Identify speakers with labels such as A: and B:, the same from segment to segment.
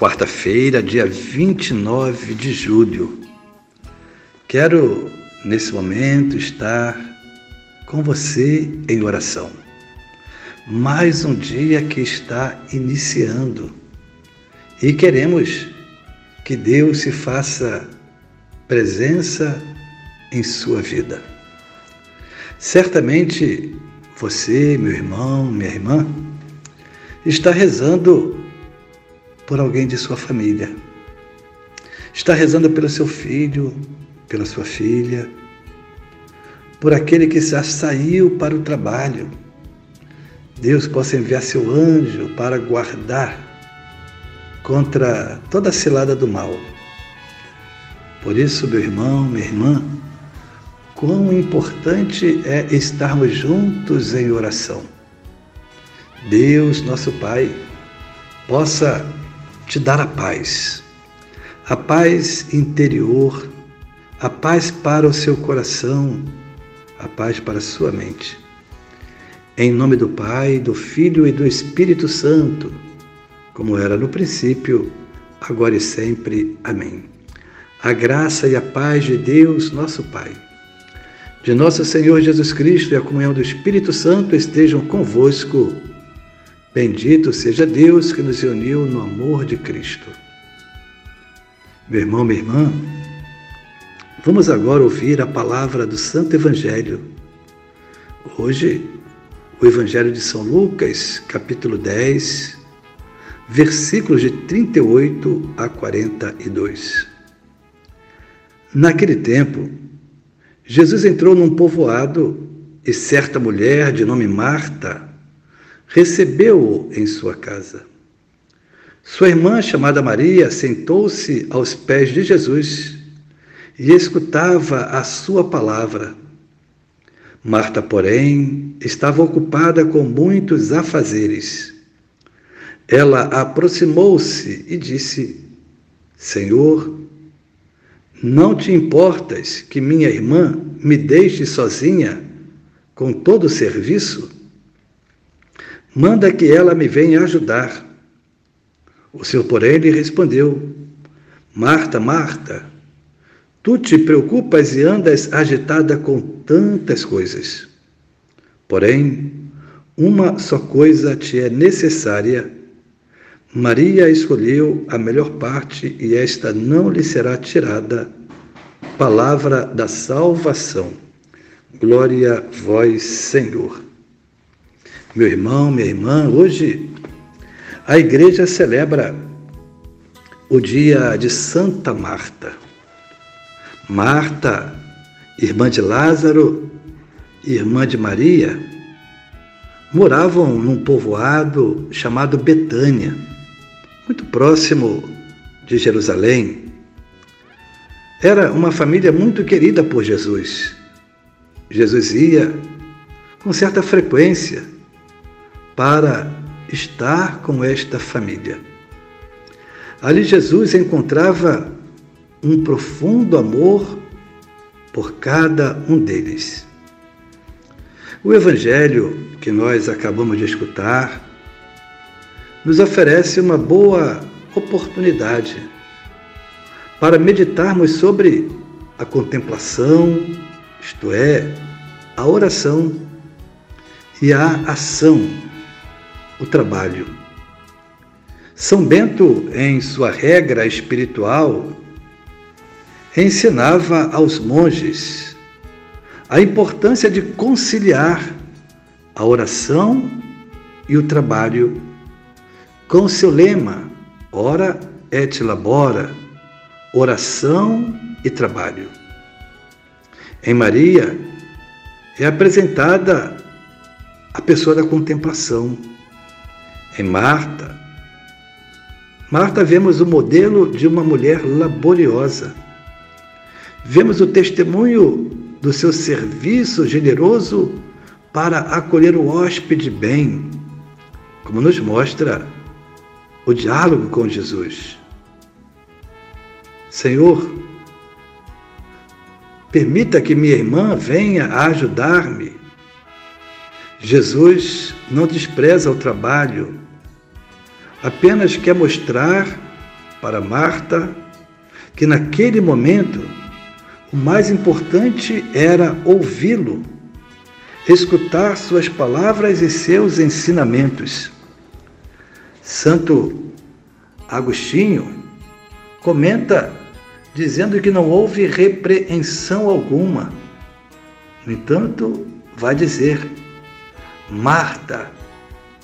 A: quarta-feira, dia 29 de julho. Quero, nesse momento, estar com você em oração. Mais um dia que está iniciando e queremos que Deus se faça presença em sua vida. Certamente você, meu irmão, minha irmã, está rezando por alguém de sua família. Está rezando pelo seu filho, pela sua filha, por aquele que já saiu para o trabalho. Deus possa enviar seu anjo para guardar contra toda a cilada do mal. Por isso, meu irmão, minha irmã, quão importante é estarmos juntos em oração. Deus, nosso Pai, possa te dar a paz, a paz interior, a paz para o seu coração, a paz para a sua mente. Em nome do Pai, do Filho e do Espírito Santo, como era no princípio, agora e sempre. Amém. A graça e a paz de Deus, nosso Pai, de nosso Senhor Jesus Cristo e a comunhão do Espírito Santo estejam convosco Bendito seja Deus que nos uniu no amor de Cristo. Meu irmão, minha irmã, vamos agora ouvir a palavra do Santo Evangelho. Hoje, o Evangelho de São Lucas, capítulo 10, versículos de 38 a 42. Naquele tempo, Jesus entrou num povoado e certa mulher de nome Marta recebeu-o em sua casa. Sua irmã, chamada Maria, sentou-se aos pés de Jesus e escutava a sua palavra. Marta, porém, estava ocupada com muitos afazeres. Ela aproximou-se e disse: Senhor, não te importas que minha irmã me deixe sozinha com todo o serviço? Manda que ela me venha ajudar. O Senhor, porém, lhe respondeu: Marta, Marta, tu te preocupas e andas agitada com tantas coisas. Porém, uma só coisa te é necessária. Maria escolheu a melhor parte e esta não lhe será tirada. Palavra da salvação. Glória a vós, Senhor. Meu irmão, minha irmã, hoje a igreja celebra o dia de Santa Marta. Marta, irmã de Lázaro, irmã de Maria, moravam num povoado chamado Betânia, muito próximo de Jerusalém. Era uma família muito querida por Jesus. Jesus ia com certa frequência para estar com esta família. Ali Jesus encontrava um profundo amor por cada um deles. O Evangelho que nós acabamos de escutar nos oferece uma boa oportunidade para meditarmos sobre a contemplação, isto é, a oração e a ação o trabalho. São Bento, em sua regra espiritual, ensinava aos monges a importância de conciliar a oração e o trabalho com seu lema ora et labora, oração e trabalho. Em Maria é apresentada a pessoa da contemplação, em Marta, Marta, vemos o modelo de uma mulher laboriosa. Vemos o testemunho do seu serviço generoso para acolher o hóspede bem, como nos mostra o diálogo com Jesus. Senhor, permita que minha irmã venha a ajudar-me. Jesus não despreza o trabalho, apenas quer mostrar para Marta que naquele momento o mais importante era ouvi-lo, escutar suas palavras e seus ensinamentos. Santo Agostinho comenta dizendo que não houve repreensão alguma. No entanto, vai dizer: Marta,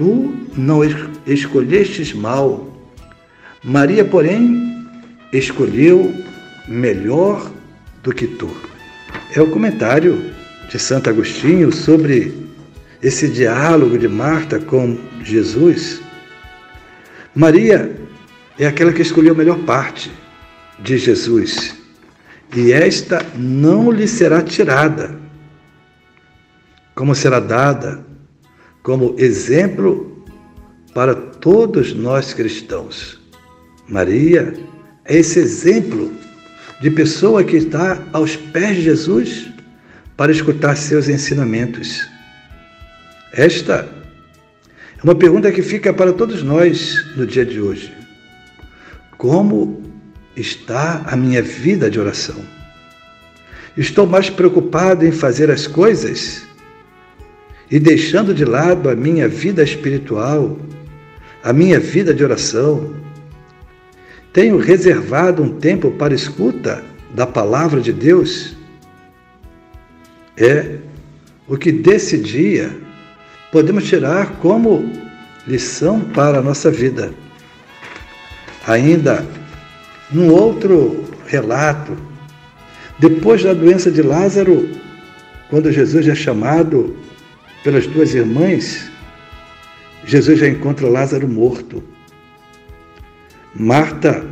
A: tu não escolhestes mal. Maria, porém, escolheu melhor do que tu. É o comentário de Santo Agostinho sobre esse diálogo de Marta com Jesus. Maria é aquela que escolheu a melhor parte de Jesus, e esta não lhe será tirada, como será dada como exemplo para todos nós cristãos. Maria é esse exemplo de pessoa que está aos pés de Jesus para escutar seus ensinamentos. Esta é uma pergunta que fica para todos nós no dia de hoje. Como está a minha vida de oração? Estou mais preocupado em fazer as coisas e deixando de lado a minha vida espiritual, a minha vida de oração, tenho reservado um tempo para escuta da palavra de Deus? É o que desse dia podemos tirar como lição para a nossa vida. Ainda num outro relato, depois da doença de Lázaro, quando Jesus é chamado pelas duas irmãs, Jesus já encontra Lázaro morto. Marta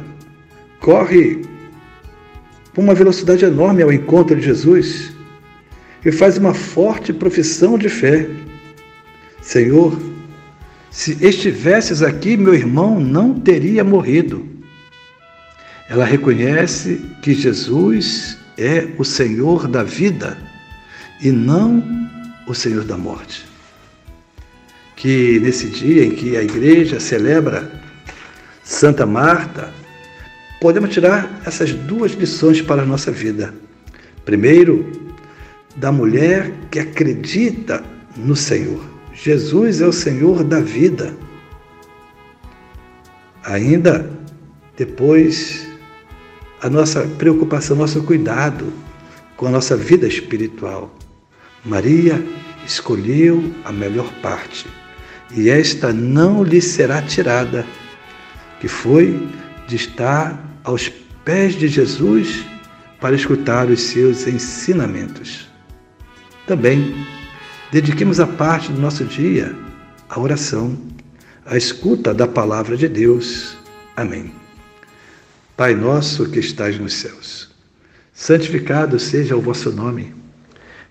A: corre com uma velocidade enorme ao encontro de Jesus e faz uma forte profissão de fé. Senhor, se estivesses aqui, meu irmão não teria morrido. Ela reconhece que Jesus é o Senhor da vida e não o Senhor da morte. Que nesse dia em que a igreja celebra Santa Marta, podemos tirar essas duas lições para a nossa vida. Primeiro, da mulher que acredita no Senhor. Jesus é o Senhor da vida. Ainda depois, a nossa preocupação, nosso cuidado com a nossa vida espiritual. Maria escolheu a melhor parte, e esta não lhe será tirada que foi de estar aos pés de Jesus para escutar os seus ensinamentos. Também dediquemos a parte do nosso dia à oração, à escuta da palavra de Deus. Amém. Pai nosso que estais nos céus, santificado seja o vosso nome.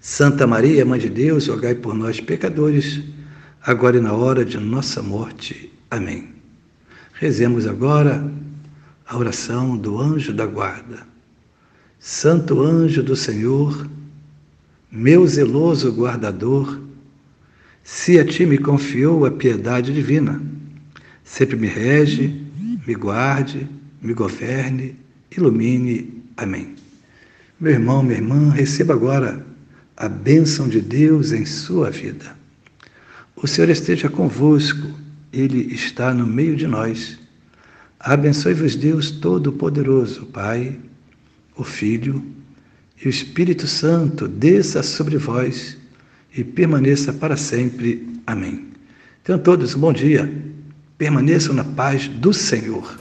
A: Santa Maria, Mãe de Deus, rogai por nós, pecadores, agora e na hora de nossa morte. Amém. Rezemos agora a oração do anjo da guarda. Santo anjo do Senhor, meu zeloso guardador, se a ti me confiou a piedade divina, sempre me rege, me guarde, me governe, ilumine. Amém. Meu irmão, minha irmã, receba agora a bênção de Deus em sua vida. O Senhor esteja convosco, Ele está no meio de nós. Abençoe-vos Deus Todo-Poderoso, Pai, o Filho e o Espírito Santo, desça sobre vós e permaneça para sempre. Amém. Tenham todos um bom dia. Permaneçam na paz do Senhor.